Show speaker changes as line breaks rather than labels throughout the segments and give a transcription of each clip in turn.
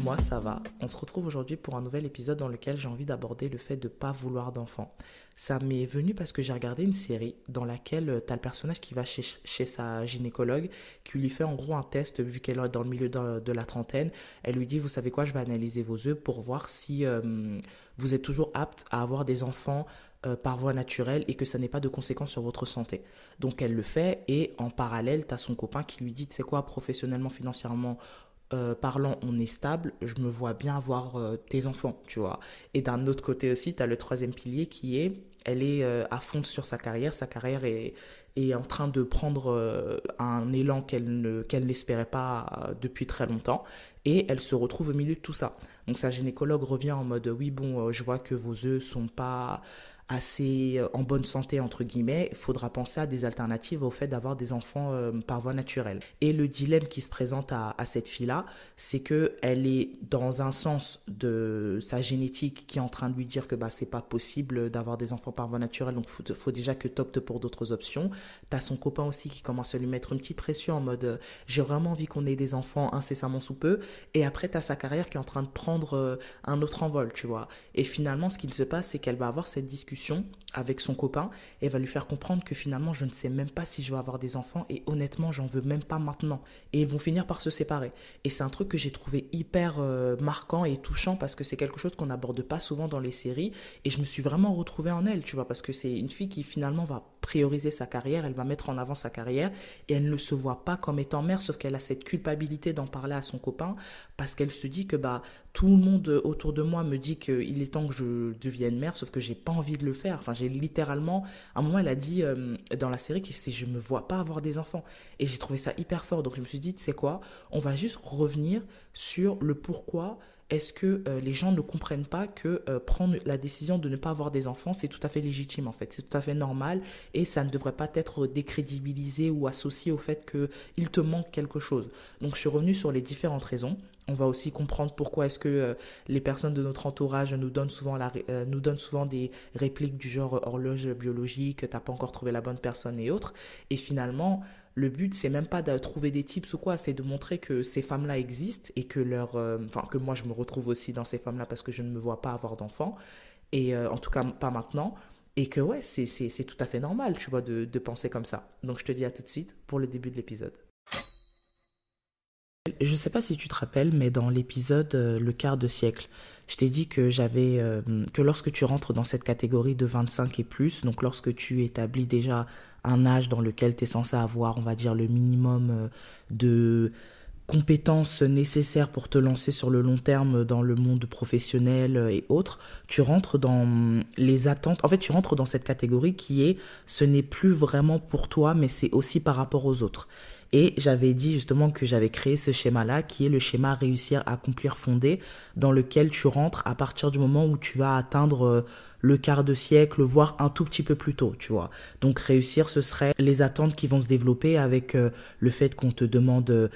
Moi, ça va. On se retrouve aujourd'hui pour un nouvel épisode dans lequel j'ai envie d'aborder le fait de pas vouloir d'enfant. Ça m'est venu parce que j'ai regardé une série dans laquelle euh, tu as le personnage qui va chez, chez, sa gynécologue, qui lui fait en gros un test, vu qu'elle est dans le milieu de, la trentaine. Elle lui dit, vous savez quoi, je vais analyser vos œufs pour voir si euh, vous êtes toujours apte à avoir des enfants euh, par voie naturelle et que ça n'ait pas de conséquences sur votre santé. Donc elle le fait et en parallèle, tu as son copain qui lui dit, tu sais quoi, professionnellement, financièrement, euh, parlant, on est stable, je me vois bien avoir euh, tes enfants, tu vois. Et d'un autre côté aussi, tu as le troisième pilier qui est, elle est euh, à fond sur sa carrière, sa carrière est, en train de prendre un élan qu'elle ne, qu'elle n'espérait pas depuis très longtemps, et elle se retrouve au milieu de tout ça. Donc sa gynécologue revient en mode, oui bon, je vois que vos œufs sont pas assez euh, en bonne santé, entre guillemets, il faudra penser à des alternatives au fait d'avoir des enfants euh, par voie naturelle. Et le dilemme qui se présente à, cette fille-là, c'est que elle est dans un sens de sa génétique qui est en train de lui dire que bah, c'est pas possible d'avoir des enfants par voie naturelle, donc il faut, déjà que tu optes pour d'autres options. Tu as son copain aussi qui commence à lui mettre une petite pression en mode euh, j'ai vraiment envie qu'on ait des enfants incessamment sous peu. Et après, tu as sa carrière qui est en train de prendre un autre envol, tu vois. Et finalement, ce qu'il se passe, c'est qu'elle va avoir cette discussion discussion avec son copain et va lui faire comprendre que finalement je ne sais même pas si je vais avoir des enfants et honnêtement j'en veux même pas maintenant et ils vont finir par se séparer et c'est un truc que j'ai trouvé hyper euh, marquant et touchant parce que c'est quelque chose qu'on n'aborde pas souvent dans les séries et je me suis vraiment retrouvée en elle tu vois parce que c'est une fille qui finalement va prioriser sa carrière elle va mettre en avant sa carrière et elle ne se voit pas comme étant mère sauf qu'elle a cette culpabilité d'en parler à son copain parce qu'elle se dit que bah tout le monde autour de moi me dit qu'il est temps que je devienne mère, sauf que j'ai pas envie de le faire. J'ai littéralement, à un moment, elle a dit euh, dans la série que je me vois pas avoir des enfants. Et j'ai trouvé ça hyper fort. Donc, je me suis dit, c'est quoi On va juste revenir sur le pourquoi est-ce que euh, les gens ne comprennent pas que euh, prendre la décision de ne pas avoir des enfants, c'est tout à fait légitime en fait, c'est tout à fait normal et ça ne devrait pas être décrédibilisé ou associé au fait qu'il te manque quelque chose. Donc je suis revenu sur les différentes raisons. On va aussi comprendre pourquoi est-ce que euh, les personnes de notre entourage nous donnent souvent, la, nous donnent souvent des répliques du genre horloge biologique, t'as pas encore trouvé la bonne personne et autres. Et finalement, le but c'est même pas de trouver des tips ou quoi, c'est de montrer que ces femmes-là existent et que leur, euh, enfin que moi je me retrouve aussi dans ces femmes-là parce que je ne me vois pas avoir d'enfants et euh, en tout cas pas maintenant et que ouais c'est c'est tout à fait normal tu vois de, de penser comme ça. Donc je te dis à tout de suite pour le début de l'épisode. Je sais pas si tu te rappelles, mais dans l'épisode euh, Le quart de siècle, je t'ai dit que j'avais euh, que lorsque tu rentres dans cette catégorie de 25 et plus, donc lorsque tu établis déjà un âge dans lequel tu es censé avoir, on va dire, le minimum euh, de compétences nécessaires pour te lancer sur le long terme dans le monde professionnel et autres, tu rentres dans les attentes. En fait, tu rentres dans cette catégorie qui est ce n'est plus vraiment pour toi, mais c'est aussi par rapport aux autres. Et j'avais dit justement que j'avais créé ce schéma-là, qui est le schéma réussir, accomplir, fonder, dans lequel tu rentres à partir du moment où tu vas atteindre euh, le quart de siècle, voire un tout petit peu plus tôt, tu vois. Donc réussir, ce serait les attentes qui vont se développer avec euh, le fait qu'on te demande euh,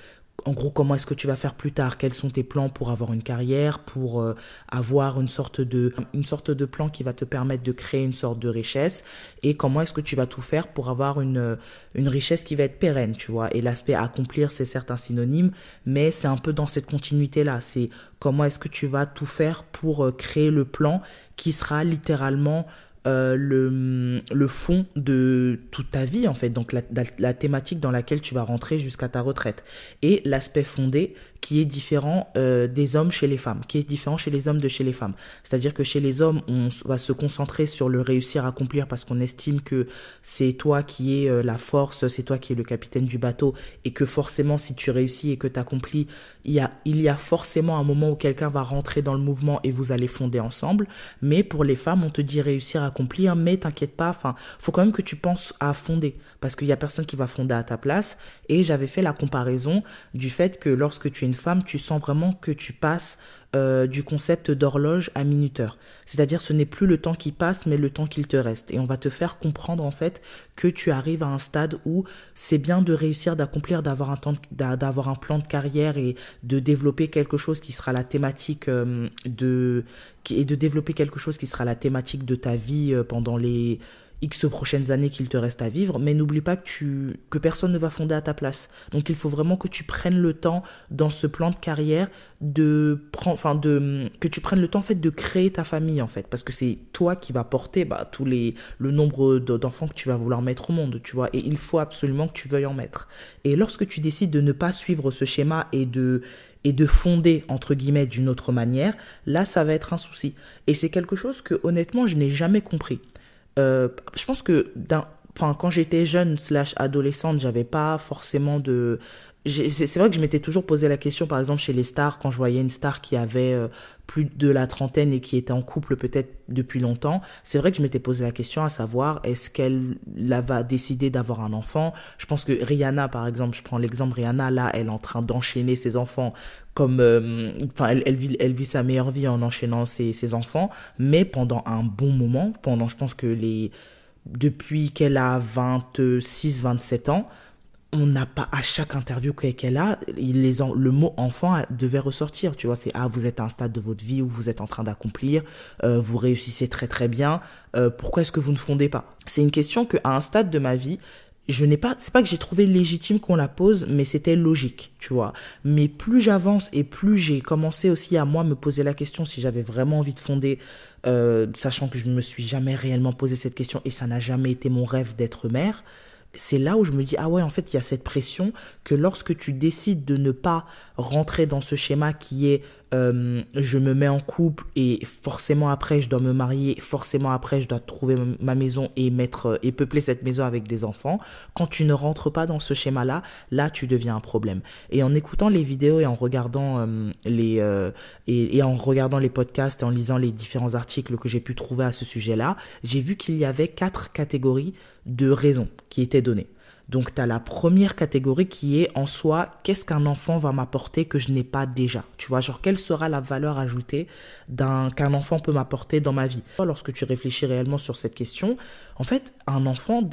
en gros, comment est-ce que tu vas faire plus tard? Quels sont tes plans pour avoir une carrière, pour euh, avoir une sorte de une sorte de plan qui va te permettre de créer une sorte de richesse? Et comment est-ce que tu vas tout faire pour avoir une une richesse qui va être pérenne, tu vois? Et l'aspect accomplir, c'est certes un synonyme, mais c'est un peu dans cette continuité là. C'est comment est-ce que tu vas tout faire pour euh, créer le plan qui sera littéralement euh, le, le fond de toute ta vie, en fait, donc la, la thématique dans laquelle tu vas rentrer jusqu'à ta retraite. Et l'aspect fondé, qui est différent euh, des hommes chez les femmes, qui est différent chez les hommes de chez les femmes. C'est-à-dire que chez les hommes, on va se concentrer sur le réussir à accomplir parce qu'on estime que c'est toi qui es euh, la force, c'est toi qui es le capitaine du bateau et que forcément si tu réussis et que tu accomplis, il y a il y a forcément un moment où quelqu'un va rentrer dans le mouvement et vous allez fonder ensemble. Mais pour les femmes, on te dit réussir à accomplir, mais t'inquiète pas, enfin, faut quand même que tu penses à fonder parce qu'il y a personne qui va fonder à ta place et j'avais fait la comparaison du fait que lorsque tu es femme, tu sens vraiment que tu passes euh, du concept d'horloge à minuteur. C'est-à-dire ce n'est plus le temps qui passe, mais le temps qu'il te reste. Et on va te faire comprendre en fait que tu arrives à un stade où c'est bien de réussir d'accomplir, d'avoir un temps, d'avoir un plan de carrière et de développer quelque chose qui sera la thématique euh, de et de développer quelque chose qui sera la thématique de ta vie euh, pendant les X prochaines années qu'il te reste à vivre, mais n'oublie pas que, tu, que personne ne va fonder à ta place. Donc il faut vraiment que tu prennes le temps dans ce plan de carrière de prendre, enfin de, que tu prennes le temps en fait de créer ta famille en fait, parce que c'est toi qui va porter bah, tous les, le nombre d'enfants que tu vas vouloir mettre au monde, tu vois, et il faut absolument que tu veuilles en mettre. Et lorsque tu décides de ne pas suivre ce schéma et de et de fonder entre guillemets d'une autre manière, là ça va être un souci. Et c'est quelque chose que honnêtement je n'ai jamais compris. Euh, je pense que enfin, quand j'étais jeune slash adolescente, j'avais pas forcément de c'est vrai que je m'étais toujours posé la question, par exemple, chez les stars, quand je voyais une star qui avait euh, plus de la trentaine et qui était en couple peut-être depuis longtemps, c'est vrai que je m'étais posé la question à savoir, est-ce qu'elle va décider d'avoir un enfant? Je pense que Rihanna, par exemple, je prends l'exemple Rihanna, là, elle est en train d'enchaîner ses enfants comme... Euh, enfin, elle, elle, vit, elle vit sa meilleure vie en enchaînant ses, ses enfants, mais pendant un bon moment, pendant, je pense que les... Depuis qu'elle a 26, 27 ans, on n'a pas à chaque interview qu'elle a, les, le mot enfant devait ressortir. Tu vois, c'est ah vous êtes à un stade de votre vie où vous êtes en train d'accomplir, euh, vous réussissez très très bien. Euh, pourquoi est-ce que vous ne fondez pas? C'est une question que à un stade de ma vie, je n'ai pas, c'est pas que j'ai trouvé légitime qu'on la pose, mais c'était logique, tu vois. Mais plus j'avance et plus j'ai commencé aussi à moi me poser la question si j'avais vraiment envie de fonder, euh, sachant que je ne me suis jamais réellement posé cette question et ça n'a jamais été mon rêve d'être mère c'est là où je me dis, ah ouais, en fait, il y a cette pression que lorsque tu décides de ne pas rentrer dans ce schéma qui est euh, je me mets en couple et forcément après je dois me marier, forcément après je dois trouver ma maison et mettre euh, et peupler cette maison avec des enfants. Quand tu ne rentres pas dans ce schéma-là, là tu deviens un problème. Et en écoutant les vidéos et en regardant euh, les et, et en regardant les podcasts et en lisant les différents articles que j'ai pu trouver à ce sujet-là, j'ai vu qu'il y avait quatre catégories de raisons qui étaient données. Donc, tu as la première catégorie qui est en soi, qu'est-ce qu'un enfant va m'apporter que je n'ai pas déjà? Tu vois, genre, quelle sera la valeur ajoutée qu'un enfant peut m'apporter dans ma vie? Lorsque tu réfléchis réellement sur cette question, en fait, un enfant,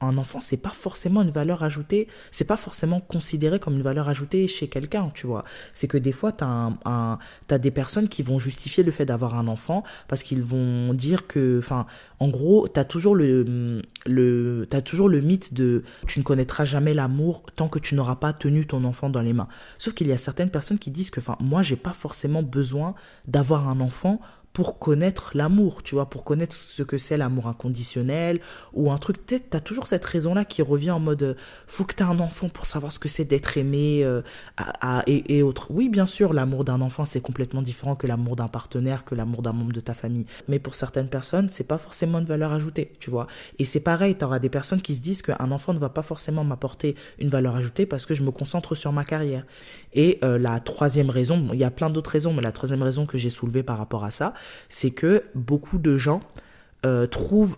un enfant, c'est pas forcément une valeur ajoutée, c'est pas forcément considéré comme une valeur ajoutée chez quelqu'un, tu vois. C'est que des fois, tu as, des personnes qui vont justifier le fait d'avoir un enfant parce qu'ils vont dire que, enfin, en gros, tu le, le, as toujours le mythe de tu ne connaîtras jamais l'amour tant que tu n'auras pas tenu ton enfant dans les mains. Sauf qu'il y a certaines personnes qui disent que, enfin, moi, j'ai pas forcément besoin d'avoir un enfant pour connaître l'amour, tu vois, pour connaître ce que c'est l'amour inconditionnel ou un truc. Peut-être t'as toujours cette raison-là qui revient en mode euh, faut que t'aies un enfant pour savoir ce que c'est d'être aimé euh, à, et, et autres. Oui, bien sûr, l'amour d'un enfant c'est complètement différent que l'amour d'un partenaire, que l'amour d'un membre de ta famille. Mais pour certaines personnes, c'est pas forcément une valeur ajoutée, tu vois. Et c'est pareil, t'auras des personnes qui se disent qu'un enfant ne va pas forcément m'apporter une valeur ajoutée parce que je me concentre sur ma carrière. Et euh, la troisième raison, il y a plein d'autres raisons, mais la troisième raison que j'ai soulevée par rapport à ça, c'est que beaucoup de gens euh, trouvent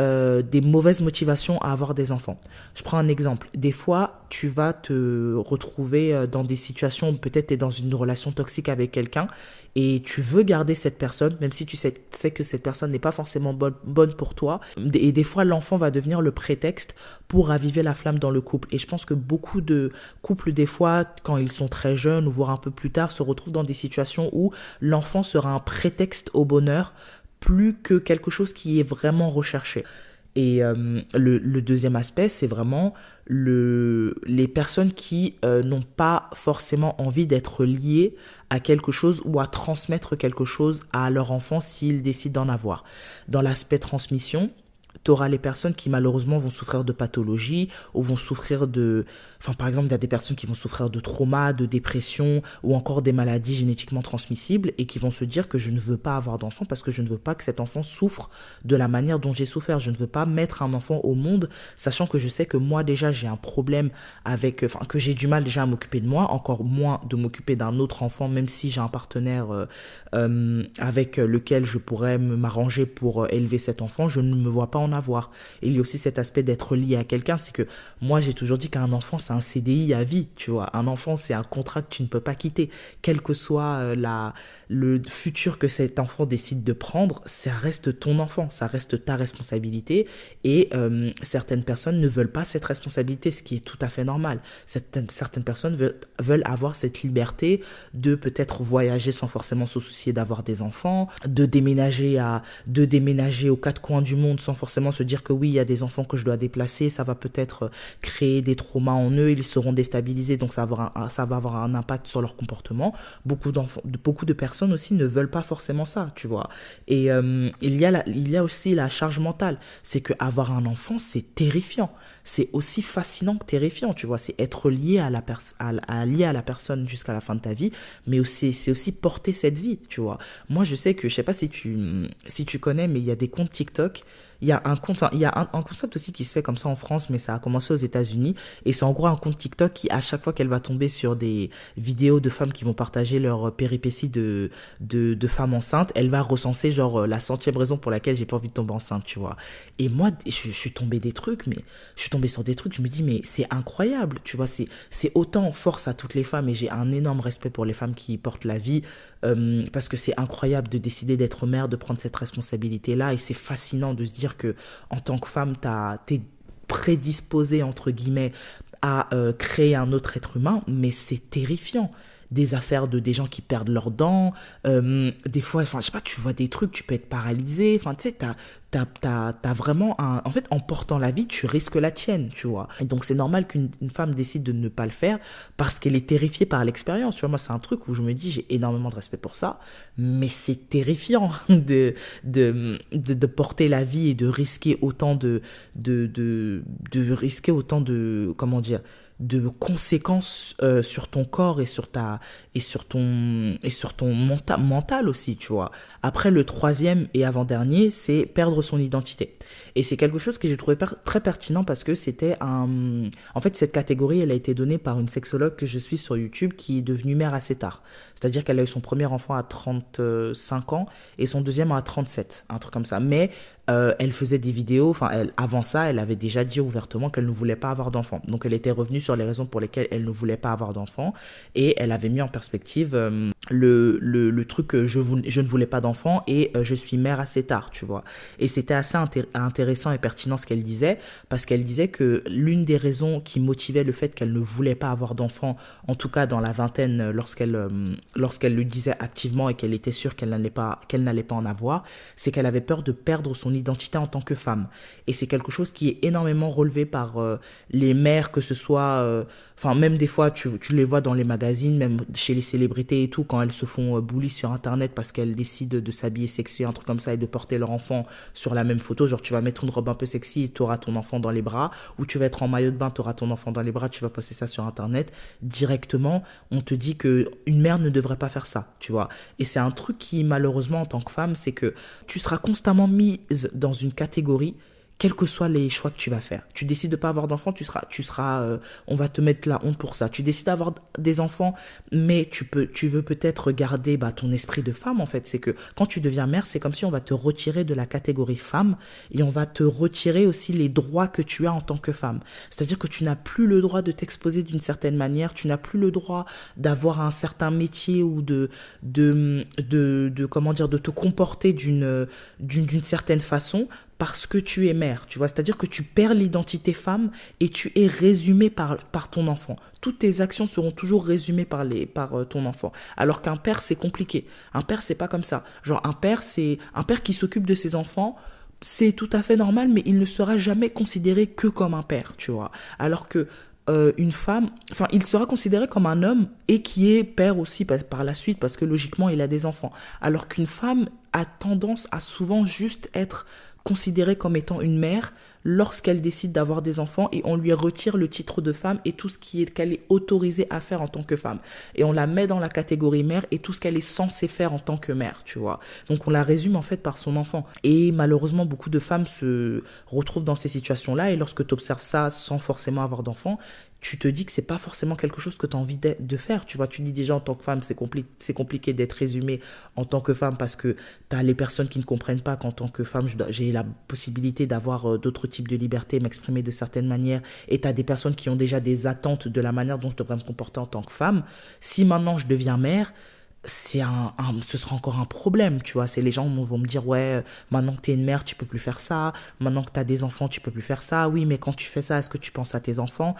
euh, des mauvaises motivations à avoir des enfants. Je prends un exemple. Des fois, tu vas te retrouver euh, dans des situations, peut-être tu es dans une relation toxique avec quelqu'un et tu veux garder cette personne, même si tu sais, que cette personne n'est pas forcément bonne, bonne pour toi. Et des fois, l'enfant va devenir le prétexte pour raviver la flamme dans le couple. Et je pense que beaucoup de couples, des fois, quand ils sont très jeunes ou voire un peu plus tard, se retrouvent dans des situations où l'enfant sera un prétexte au bonheur plus que quelque chose qui est vraiment recherché. Et euh, le, deuxième aspect, c'est vraiment le, les personnes qui euh, n'ont pas forcément envie d'être liées à quelque chose ou à transmettre quelque chose à leur enfant s'ils décident d'en avoir. Dans l'aspect transmission, tu auras les personnes qui malheureusement vont souffrir de pathologies ou vont souffrir de... Enfin, par exemple, il y a des personnes qui vont souffrir de trauma, de dépression ou encore des maladies génétiquement transmissibles et qui vont se dire que je ne veux pas avoir d'enfant parce que je ne veux pas que cet enfant souffre de la manière dont j'ai souffert. Je ne veux pas mettre un enfant au monde sachant que je sais que moi déjà j'ai un problème avec... Enfin, que j'ai du mal déjà à m'occuper de moi, encore moins de m'occuper d'un autre enfant même si j'ai un partenaire euh, euh, avec lequel je pourrais m'arranger pour euh, élever cet enfant. Je ne me vois pas en avoir. Il y a aussi cet aspect d'être lié à quelqu'un, c'est que moi j'ai toujours dit qu'un enfant c'est un CDI à vie, tu vois. Un enfant c'est un contrat que tu ne peux pas quitter, quel que soit euh, la, le futur que cet enfant décide de prendre, ça reste ton enfant, ça reste ta responsabilité. Et euh, certaines personnes ne veulent pas cette responsabilité, ce qui est tout à fait normal. Certaines, personnes veulent, avoir cette liberté de peut-être voyager sans forcément se soucier d'avoir des enfants, de déménager à, de déménager aux quatre coins du monde sans forcément se dire que oui, il y a des enfants que je dois déplacer, ça va peut-être créer des traumas en eux, ils seront déstabilisés, donc ça va avoir un, ça va avoir un impact sur leur comportement. Beaucoup, d'enfants, beaucoup de personnes aussi ne veulent pas forcément ça, tu vois. Et il, y a il y a aussi la charge mentale. C'est que avoir un enfant, c'est terrifiant. C'est aussi fascinant que terrifiant, tu vois. C'est être lié à la, à, lié à la personne jusqu'à la fin de ta vie, mais aussi, c'est aussi porter cette vie, tu vois. Moi, je sais que, je sais pas si tu, si tu connais, mais il y a des comptes TikTok il y a un compte, il y a un, concept aussi qui se fait comme ça en France, mais ça a commencé aux États-Unis. Et c'est en gros un compte TikTok qui, à chaque fois qu'elle va tomber sur des vidéos de femmes qui vont partager leurs péripéties de, de, de femmes enceintes, elle va recenser genre la centième raison pour laquelle j'ai pas envie de tomber enceinte, tu vois. Et moi, je, suis tombé des trucs, mais je suis tombé sur des trucs, je me dis, mais c'est incroyable, tu vois, c'est, c'est autant force à toutes les femmes et j'ai un énorme respect pour les femmes qui portent la vie, euh, parce que c'est incroyable de décider d'être mère, de prendre cette responsabilité-là et c'est fascinant de se dire que en tant que femme, tu es prédisposée, entre guillemets, à euh, créer un autre être humain, mais c'est terrifiant des affaires de des gens qui perdent leurs dents, euh, des fois, enfin, je sais pas, tu vois des trucs, tu peux être paralysé, enfin, tu sais, t'as, t'as, t'as, vraiment un, en fait, en portant la vie, tu risques la tienne, tu vois. Et donc, c'est normal qu'une femme décide de ne pas le faire parce qu'elle est terrifiée par l'expérience, tu vois. Moi, c'est un truc où je me dis, j'ai énormément de respect pour ça, mais c'est terrifiant de, de, de, porter la vie et de risquer autant de, de, de, de risquer autant de, comment dire, de conséquences euh, sur ton corps et sur ta et sur ton et sur ton mental aussi tu vois. Après le troisième et avant dernier c'est perdre son identité. Et c'est quelque chose que j'ai trouvé très pertinent parce que c'était un en fait cette catégorie elle a été donnée par une sexologue que je suis sur YouTube qui est devenue mère assez tard. C'est-à-dire qu'elle a eu son premier enfant à 35 ans et son deuxième à 37 un truc comme ça. Mais euh, elle faisait des vidéos, enfin, avant ça, elle avait déjà dit ouvertement qu'elle ne voulait pas avoir d'enfant. Donc, elle était revenue sur les raisons pour lesquelles elle ne voulait pas avoir d'enfant et elle avait mis en perspective euh, le, truc que je, ne voulais pas d'enfant et euh, je suis mère assez tard, tu vois. Et c'était assez intéressant et pertinent ce qu'elle disait parce qu'elle disait que l'une des raisons qui motivait le fait qu'elle ne voulait pas avoir d'enfant, en tout cas dans la vingtaine, lorsqu'elle lorsqu'elle le disait activement et qu'elle était sûre qu'elle n'allait pas qu'elle n'allait pas en avoir, c'est qu'elle avait peur de perdre son identité en tant que femme. Et c'est quelque chose qui est énormément relevé par euh, les mères, que ce soit, euh, enfin même des fois tu, tu, les vois dans les magazines, même chez les célébrités et tout, quand elles se font euh, bully sur Internet parce qu'elles décident de s'habiller sexy, un truc comme ça, et de porter leur enfant sur la même photo. Genre tu vas mettre une robe un peu sexy et tu auras ton enfant dans les bras, ou tu vas être en maillot de bain, tu auras ton enfant dans les bras, tu vas passer ça sur Internet. Directement, on te dit que une mère ne devrait pas faire ça, tu vois. Et c'est un truc qui malheureusement en tant que femme, c'est que tu seras constamment mise dans une catégorie quels que soient les choix que tu vas faire. Tu décides de pas avoir d'enfants, tu seras, tu seras, euh, on va te mettre la honte pour ça. Tu décides d'avoir des enfants, mais tu peux, tu veux peut-être garder bah, ton esprit de femme en fait. C'est que quand tu deviens mère, c'est comme si on va te retirer de la catégorie femme et on va te retirer aussi les droits que tu as en tant que femme. C'est-à-dire que tu n'as plus le droit de t'exposer d'une certaine manière, tu n'as plus le droit d'avoir un certain métier ou de, de, de, de comment dire, de te comporter d'une, d'une, d'une certaine façon parce que tu es mère, tu vois, c'est-à-dire que tu perds l'identité femme et tu es résumé par, par ton enfant. Toutes tes actions seront toujours résumées par, les, par euh, ton enfant. Alors qu'un père, c'est compliqué. Un père, c'est pas comme ça. Genre, un père, c'est un père qui s'occupe de ses enfants, c'est tout à fait normal, mais il ne sera jamais considéré que comme un père, tu vois. Alors que euh, une femme, enfin, il sera considéré comme un homme et qui est père aussi par, par la suite parce que logiquement, il a des enfants. Alors qu'une femme a tendance à souvent juste être considérée comme étant une mère lorsqu'elle décide d'avoir des enfants et on lui retire le titre de femme et tout ce qui est qu'elle est autorisée à faire en tant que femme. Et on la met dans la catégorie mère et tout ce qu'elle est censée faire en tant que mère tu vois. Donc on la résume en fait par son enfant. Et malheureusement beaucoup de femmes se retrouvent dans ces situations là et lorsque tu observes ça sans forcément avoir d'enfants tu te dis que c'est pas forcément quelque chose que tu as envie de, faire. Tu vois, tu dis déjà en tant que femme, c'est compliqué d'être résumé en tant que femme parce que tu as les personnes qui ne comprennent pas qu'en tant que femme, j'ai la possibilité d'avoir euh, d'autres types de libertés, m'exprimer de certaines manières. Et tu as des personnes qui ont déjà des attentes de la manière dont je devrais me comporter en tant que femme. Si maintenant je deviens mère, c'est un, ce sera encore un problème, tu vois. C'est les gens vont me dire, ouais, maintenant que tu es une mère, tu peux plus faire ça. Maintenant que tu as des enfants, tu peux plus faire ça. Oui, mais quand tu fais ça, est-ce que tu penses à tes enfants?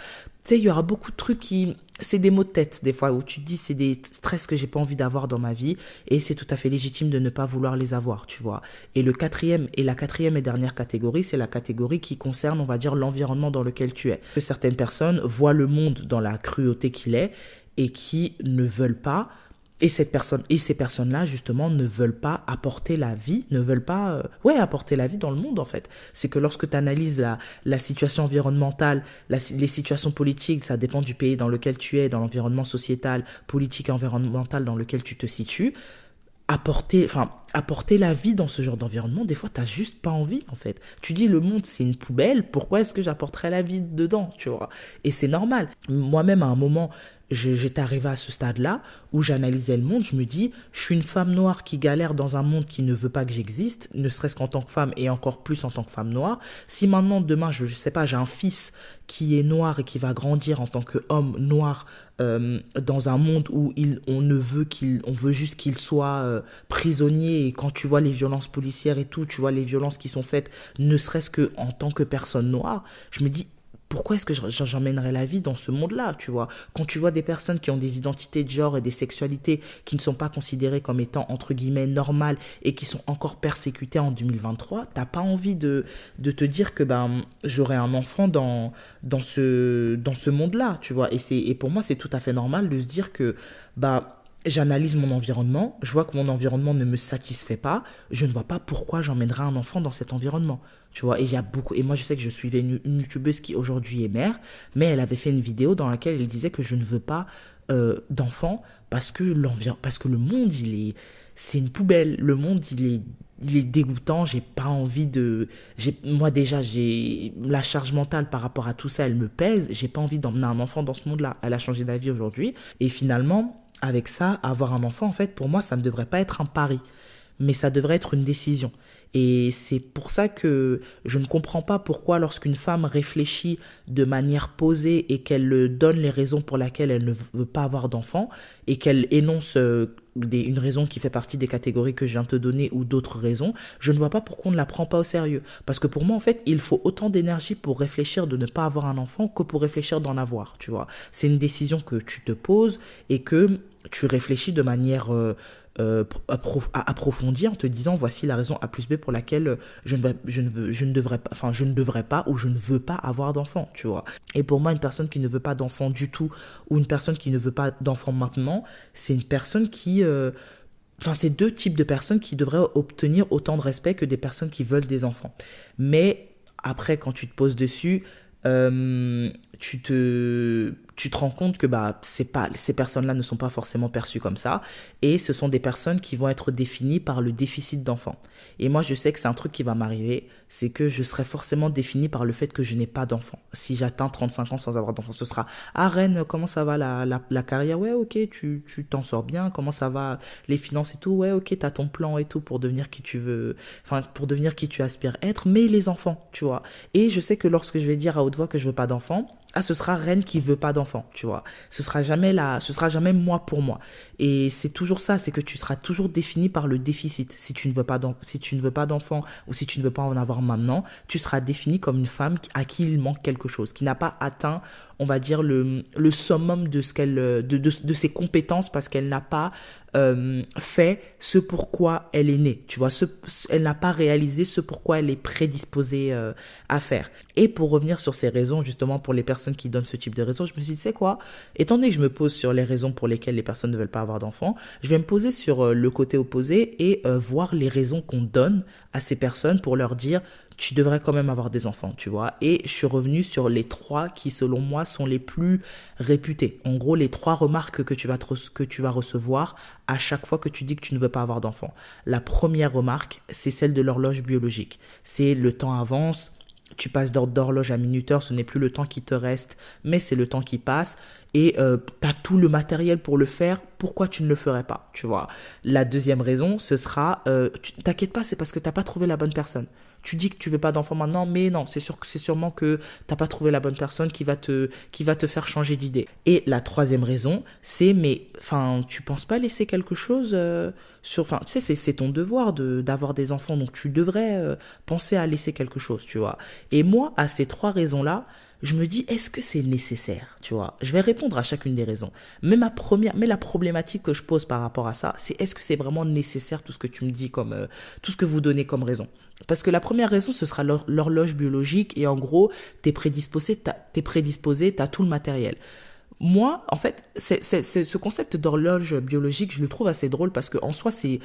Tu sais, il y aura beaucoup de trucs qui, c'est des mots de tête des fois où tu te dis c'est des stress que j'ai pas envie d'avoir dans ma vie et c'est tout à fait légitime de ne pas vouloir les avoir, tu vois. Et le quatrième et la quatrième et dernière catégorie, c'est la catégorie qui concerne, on va dire, l'environnement dans lequel tu es. Que certaines personnes voient le monde dans la cruauté qu'il est et qui ne veulent pas et cette personne et ces personnes-là justement ne veulent pas apporter la vie, ne veulent pas euh, ouais apporter la vie dans le monde en fait. C'est que lorsque tu analyses la situation environnementale, les situations politiques, ça dépend du pays dans lequel tu es, dans l'environnement sociétal, politique environnemental dans lequel tu te situes, apporter enfin apporter la vie dans ce genre d'environnement, des fois tu juste pas envie en fait. Tu dis le monde c'est une poubelle, pourquoi est-ce que j'apporterais la vie dedans, tu vois? Et c'est normal. Moi-même à un moment j'étais arrivé à ce stade-là où j'analysais le monde, je me dis, je suis une femme noire qui galère dans un monde qui ne veut pas que j'existe, ne serait-ce qu'en tant que femme et encore plus en tant que femme noire. Si maintenant, demain, je ne sais pas, j'ai un fils qui est noir et qui va grandir en tant qu'homme noir euh, dans un monde où on ne veut qu'il, on veut juste qu'il soit euh, prisonnier et quand tu vois les violences policières et tout, tu vois les violences qui sont faites, ne serait-ce que en tant que personne noire, je me dis, pourquoi est-ce que j'emmènerais la vie dans ce monde-là, tu vois? Quand tu vois des personnes qui ont des identités de genre et des sexualités qui ne sont pas considérées comme étant, entre guillemets, normales et qui sont encore persécutées en 2023, t'as pas envie de, de te dire que ben, j'aurai un enfant dans, dans ce, dans ce monde-là, tu vois? Et, et pour moi, c'est tout à fait normal de se dire que... Bah, j'analyse mon environnement, je vois que mon environnement ne me satisfait pas, je ne vois pas pourquoi j'emmènerai un enfant dans cet environnement. Tu vois, et il y a beaucoup et moi je sais que je suivais une, youtubeuse qui aujourd'hui est mère, mais elle avait fait une vidéo dans laquelle elle disait que je ne veux pas euh, d'enfant parce que parce que le monde il est c'est une poubelle, le monde il est il est dégoûtant, j'ai pas envie de j'ai moi déjà j'ai la charge mentale par rapport à tout ça, elle me pèse, j'ai pas envie d'emmener un enfant dans ce monde-là. Elle a changé d'avis aujourd'hui et finalement avec ça, avoir un enfant, en fait, pour moi, ça ne devrait pas être un pari, mais ça devrait être une décision. Et c'est pour ça que je ne comprends pas pourquoi lorsqu'une femme réfléchit de manière posée et qu'elle donne les raisons pour lesquelles elle ne veut pas avoir d'enfant et qu'elle énonce euh, une raison qui fait partie des catégories que je viens de te donner ou d'autres raisons, je ne vois pas pourquoi on ne la prend pas au sérieux. Parce que pour moi, en fait, il faut autant d'énergie pour réfléchir de ne pas avoir un enfant que pour réfléchir d'en avoir, tu vois. C'est une décision que tu te poses et que tu réfléchis de manière euh, euh, approfondie en te disant voici la raison A plus B pour laquelle je ne, devrais pas, enfin je ne devrais pas ou je ne veux pas avoir d'enfant, tu vois. Et pour moi, une personne qui ne veut pas d'enfant du tout ou une personne qui ne veut pas d'enfant maintenant, c'est une personne qui euh, Enfin, c'est deux types de personnes qui devraient obtenir autant de respect que des personnes qui veulent des enfants. Mais après, quand tu te poses dessus, tu te tu te rends compte que bah c'est pas ces personnes-là ne sont pas forcément perçues comme ça et ce sont des personnes qui vont être définies par le déficit d'enfants. Et moi je sais que c'est un truc qui va m'arriver, c'est que je serai forcément défini par le fait que je n'ai pas d'enfants. Si j'atteins 35 ans sans avoir d'enfants, ce sera ah Rennes, comment ça va la, la, la carrière? Ouais, OK, tu tu t'en sors bien, comment ça va les finances et tout? Ouais, OK, tu as ton plan et tout pour devenir qui tu veux enfin pour devenir qui tu aspires être, mais les enfants, tu vois. Et je sais que lorsque je vais dire à haute voix que je veux pas d'enfants, ah ce sera Reine qui veut pas d'enfant, tu vois. Ce sera jamais là, ce sera jamais moi pour moi. Et c'est toujours ça, c'est que tu seras toujours défini par le déficit. Si tu ne veux pas si tu ne veux pas d'enfant ou si tu ne veux pas en avoir maintenant, tu seras défini comme une femme à qui il manque quelque chose, qui n'a pas atteint, on va dire le le summum de ce qu'elle de, de, de ses compétences parce qu'elle n'a pas euh, fait ce pourquoi elle est née. Tu vois, ce, elle n'a pas réalisé ce pourquoi elle est prédisposée euh, à faire. Et pour revenir sur ces raisons, justement, pour les personnes qui donnent ce type de raisons, je me suis dit, c'est quoi? Étant donné que je me pose sur les raisons pour lesquelles les personnes ne veulent pas avoir d'enfants, je vais me poser sur euh, le côté opposé et voir les raisons qu'on donne à ces personnes pour leur dire, tu devrais quand même avoir des enfants, tu vois. Et je suis revenu sur les trois qui, selon moi, sont les plus réputés. En gros, les trois remarques que tu vas, recevoir à chaque fois que tu dis que tu ne veux pas avoir d'enfants. La première remarque, c'est celle de l'horloge biologique. C'est le temps avance, tu passes d'horloge à minuteur, ce n'est plus le temps qui te reste, mais c'est le temps qui passe. et euh, tu as tout le matériel pour le faire, pourquoi tu ne le ferais pas, tu vois La deuxième raison, ce sera, euh, t'inquiète pas, c'est parce que tu n'as pas trouvé la bonne personne. Tu dis que tu veux pas d'enfant maintenant, mais non, c'est sûr que c'est sûrement que t'as pas trouvé la bonne personne qui va te, qui va te faire changer d'idée. Et la troisième raison, c'est mais, enfin, tu penses pas laisser quelque chose euh, sur, enfin, tu sais, c'est ton devoir de d'avoir des enfants, donc tu devrais euh, penser à laisser quelque chose, tu vois. Et moi, à ces trois raisons là, je me dis est-ce que c'est nécessaire, tu vois? Je vais répondre à chacune des raisons. Mais ma première, mais la problématique que je pose par rapport à ça, c'est est-ce que c'est vraiment nécessaire tout ce que tu me dis comme euh, tout ce que vous donnez comme raison? Parce que la première raison, ce sera l'horloge biologique et en gros, t'es prédisposé, t'es prédisposé, t'as tout le matériel moi, en fait, c'est, ce concept d'horloge biologique, je le trouve assez drôle parce qu'en soi, c'est,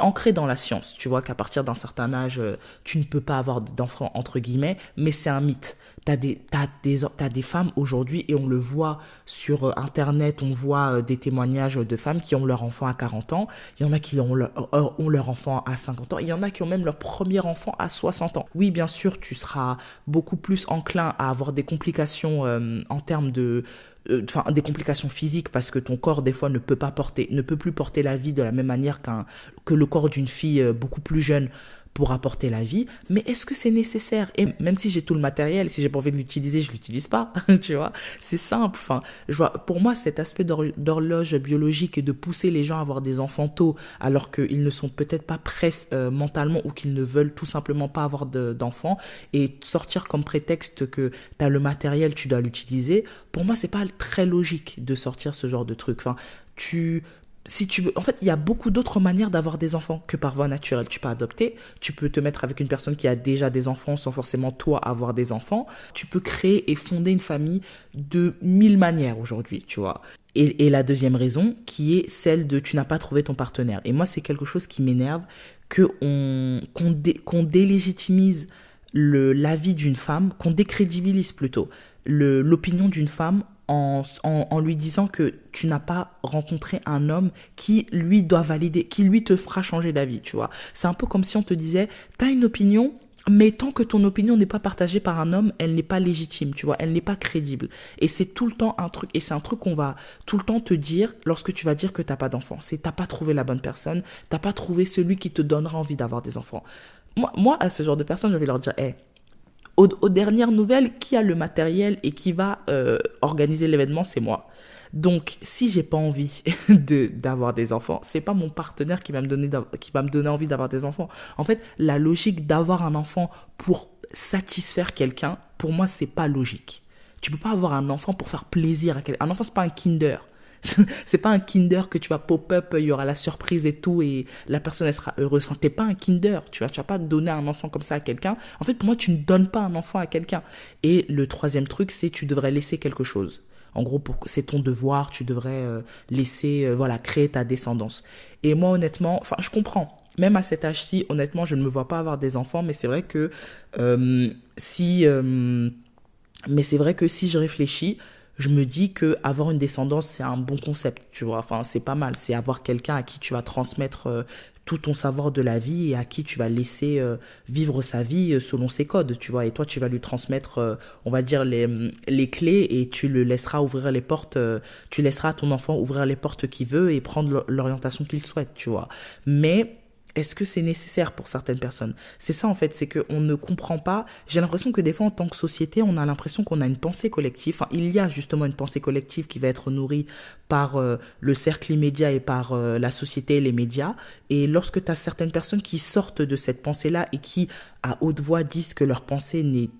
ancré dans la science. Tu vois qu'à partir d'un certain âge, euh, tu ne peux pas avoir d'enfants, entre guillemets, mais c'est un mythe. T'as des, t'as des, t'as des femmes aujourd'hui, et on le voit sur euh, Internet, on voit euh, des témoignages de femmes qui ont leur enfant à 40 ans, il y en a qui ont leur, ont leur enfant à 50 ans, il y en a qui ont même leur premier enfant à 60 ans. Oui, bien sûr, tu seras beaucoup plus enclin à avoir des complications en termes de euh, enfin des complications physiques parce que ton corps des fois ne peut pas porter ne peut plus porter la vie de la même manière qu'un que le corps d'une fille euh, beaucoup plus jeune pour apporter la vie, mais est-ce que c'est nécessaire? Et même si j'ai tout le matériel, si j'ai pas envie de l'utiliser, je l'utilise pas, tu vois. C'est simple. Enfin, je vois, pour moi, cet aspect d'horloge biologique et de pousser les gens à avoir des enfants tôt, alors qu'ils ne sont peut-être pas prêts euh, mentalement ou qu'ils ne veulent tout simplement pas avoir d'enfants, et sortir comme prétexte que tu as le matériel, tu dois l'utiliser, pour moi, c'est pas très logique de sortir ce genre de truc. Tu si tu veux, en fait, il y a beaucoup d'autres manières d'avoir des enfants que par voie naturelle. Tu peux adopter, tu peux te mettre avec une personne qui a déjà des enfants sans forcément toi avoir des enfants. Tu peux créer et fonder une famille de mille manières aujourd'hui, tu vois. Et, la deuxième raison, qui est celle de tu n'as pas trouvé ton partenaire. Et moi, c'est quelque chose qui m'énerve, que on, qu'on, délégitimise le, l'avis d'une femme, qu'on décrédibilise plutôt l'opinion d'une femme en, lui disant que tu n'as pas rencontré un homme qui lui doit valider, qui lui te fera changer d'avis, tu vois. C'est un peu comme si on te disait, tu as une opinion, mais tant que ton opinion n'est pas partagée par un homme, elle n'est pas légitime, tu vois, elle n'est pas crédible. Et c'est tout le temps un truc, et c'est un truc qu'on va tout le temps te dire lorsque tu vas dire que t'as pas d'enfant. C'est t'as pas trouvé la bonne personne, t'as pas trouvé celui qui te donnera envie d'avoir des enfants. Moi, moi, à ce genre de personnes, je vais leur dire, hé, aux, dernières nouvelles, qui a le matériel et qui va euh, organiser l'événement, c'est moi. Donc, si j'ai pas envie de d'avoir des enfants, c'est pas mon partenaire qui va me donner qui va me donner envie d'avoir des enfants. En fait, la logique d'avoir un enfant pour satisfaire quelqu'un, pour moi, c'est pas logique. Tu peux pas avoir un enfant pour faire plaisir à quelqu'un. Un enfant, c'est pas un Kinder. c'est pas un Kinder que tu vas pop-up, il y aura la surprise et tout, et la personne elle sera heureuse. Enfin, t'es pas un Kinder, tu vois, tu vas pas donner un enfant comme ça à quelqu'un. En fait, pour moi, tu ne donnes pas un enfant à quelqu'un. Et le troisième truc, c'est tu devrais laisser quelque chose. En gros, c'est ton devoir, tu devrais euh, laisser, euh, voilà, créer ta descendance. Et moi, honnêtement, enfin, je comprends. Même à cet âge-ci, honnêtement, je ne me vois pas avoir des enfants, mais c'est vrai que euh, si, mais c'est vrai que si je réfléchis, je me dis que avoir une descendance c'est un bon concept tu vois. Enfin c'est pas mal. C'est avoir quelqu'un à qui tu vas transmettre euh, tout ton savoir de la vie et à qui tu vas laisser euh, vivre sa vie euh, selon ses codes tu vois. Et toi tu vas lui transmettre on va dire les, les clés et tu le laisseras ouvrir les portes tu laisseras ton enfant ouvrir les portes qu'il veut et prendre l'orientation qu'il souhaite tu vois. Mais est-ce que c'est nécessaire pour certaines personnes? C'est ça en fait, c'est qu'on ne comprend pas. J'ai l'impression que des fois en tant que société, on a l'impression qu'on a une pensée collective. Il y a justement une pensée collective qui va être nourrie par euh, le cercle immédiat et par euh, la société et les médias. Et lorsque tu as certaines personnes qui sortent de cette pensée-là et qui, à haute voix, disent que leur pensée n'est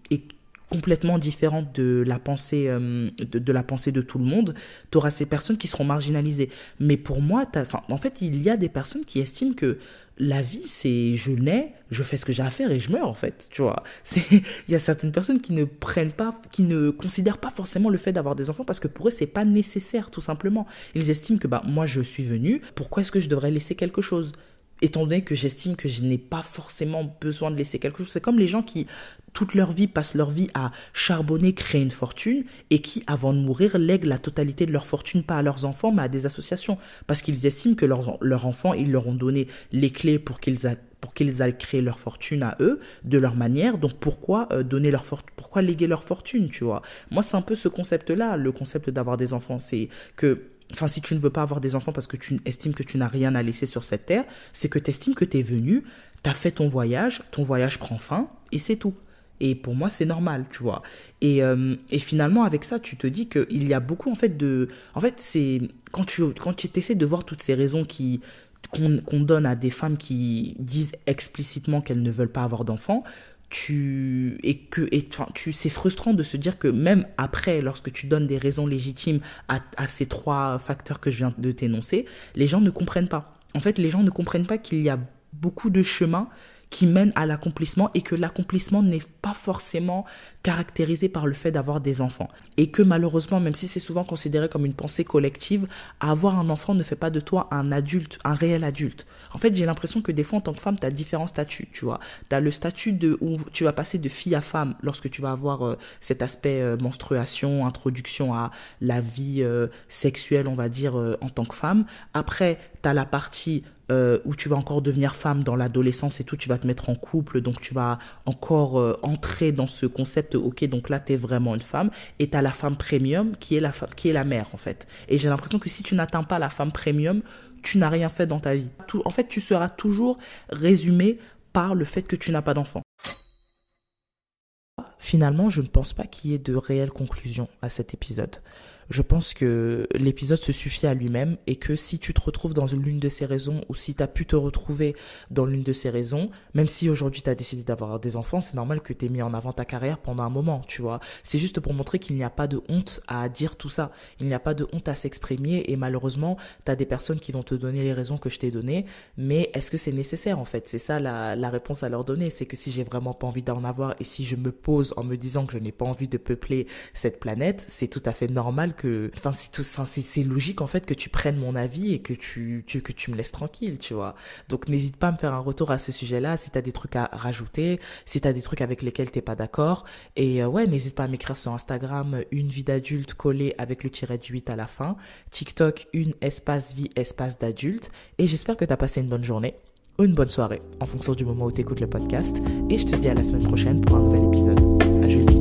complètement différente de la pensée euh, de, la pensée de tout le monde, tu auras ces personnes qui seront marginalisées. Mais pour moi, en fait, il y a des personnes qui estiment que la vie, c'est je nais, je fais ce que j'ai à faire et je meurs en fait, tu vois. il y a certaines personnes qui ne prennent pas, qui ne considèrent pas forcément le fait d'avoir des enfants parce que pour eux c'est pas nécessaire tout simplement. Ils estiment que bah moi je suis venu, pourquoi est-ce que je devrais laisser quelque chose? Étant donné que j'estime que je n'ai pas forcément besoin de laisser quelque chose. C'est comme les gens qui, toute leur vie, passent leur vie à charbonner, créer une fortune, et qui, avant de mourir, lèguent la totalité de leur fortune, pas à leurs enfants, mais à des associations. Parce qu'ils estiment que leurs leur enfants, ils leur ont donné les clés pour qu'ils pour qu'ils aillent créer leur fortune à eux, de leur manière. Donc pourquoi euh, donner leur pourquoi léguer leur fortune, tu vois? Moi, c'est un peu ce concept-là, le concept d'avoir des enfants. C'est que Enfin, si tu ne veux pas avoir des enfants parce que tu estimes que tu n'as rien à laisser sur cette terre, c'est que tu estimes que tu es venu, tu as fait ton voyage, ton voyage prend fin, et c'est tout. Et pour moi, c'est normal, tu vois. Et, euh, finalement, avec ça, tu te dis qu'il y a beaucoup, en fait, de... En fait, c'est... Quand tu, quand tu essaies de voir toutes ces raisons qui qu'on donne à des femmes qui disent explicitement qu'elles ne veulent pas avoir d'enfants, tu et que et c'est frustrant de se dire que même après lorsque tu donnes des raisons légitimes à, à ces trois facteurs que je viens de t'énoncer les gens ne comprennent pas. En fait les gens ne comprennent pas qu'il y a beaucoup de chemins qui mène à l'accomplissement et que l'accomplissement n'est pas forcément caractérisé par le fait d'avoir des enfants. Et que malheureusement, même si c'est souvent considéré comme une pensée collective, avoir un enfant ne fait pas de toi un adulte, un réel adulte. En fait, j'ai l'impression que des fois, en tant que femme, tu as différents statuts, tu vois. Tu as le statut de où tu vas passer de fille à femme lorsque tu vas avoir euh, cet aspect euh, menstruation, introduction à la vie euh, sexuelle, on va dire, en tant que femme. Après, tu as la partie euh, où tu vas encore devenir femme dans l'adolescence et tout, tu vas te mettre en couple, donc tu vas encore euh, entrer dans ce concept, ok, donc là, tu es vraiment une femme, et tu as la femme premium qui est la, femme, qui est la mère, en fait. Et j'ai l'impression que si tu n'atteins pas la femme premium, tu n'as rien fait dans ta vie. En fait, tu seras toujours résumé par le fait que tu n'as pas d'enfant. Finalement, je ne pense pas qu'il y ait de réelle conclusion à cet épisode je pense que l'épisode se suffit à lui-même et que si tu te retrouves dans l'une de ces raisons ou si tu as pu te retrouver dans l'une de ces raisons, même si aujourd'hui tu as décidé d'avoir des enfants, c'est normal que tu aies mis en avant ta carrière pendant un moment, tu vois. C'est juste pour montrer qu'il n'y a pas de honte à dire tout ça. Il n'y a pas de honte à s'exprimer et malheureusement, tu as des personnes qui vont te donner les raisons que je t'ai données, mais est-ce que c'est nécessaire en fait? C'est ça la, la réponse à leur donner, c'est que si j'ai vraiment pas envie d'en avoir et si je me pose en me disant que je n'ai pas envie de peupler cette planète, c'est tout à fait normal enfin, c'est logique en fait que tu prennes mon avis et que tu, que tu me laisses tranquille, tu vois. Donc n'hésite pas à me faire un retour à ce sujet-là si t'as des trucs à rajouter, si t'as des trucs avec lesquels t'es pas d'accord. Et euh, ouais, n'hésite pas à m'écrire sur Instagram une vie d'adulte collée avec le tiret du 8 à la fin, TikTok une espace vie espace d'adulte. Et j'espère que t'as passé une bonne journée ou une bonne soirée en fonction du moment où t'écoutes le podcast. Et je te dis à la semaine prochaine pour un nouvel épisode.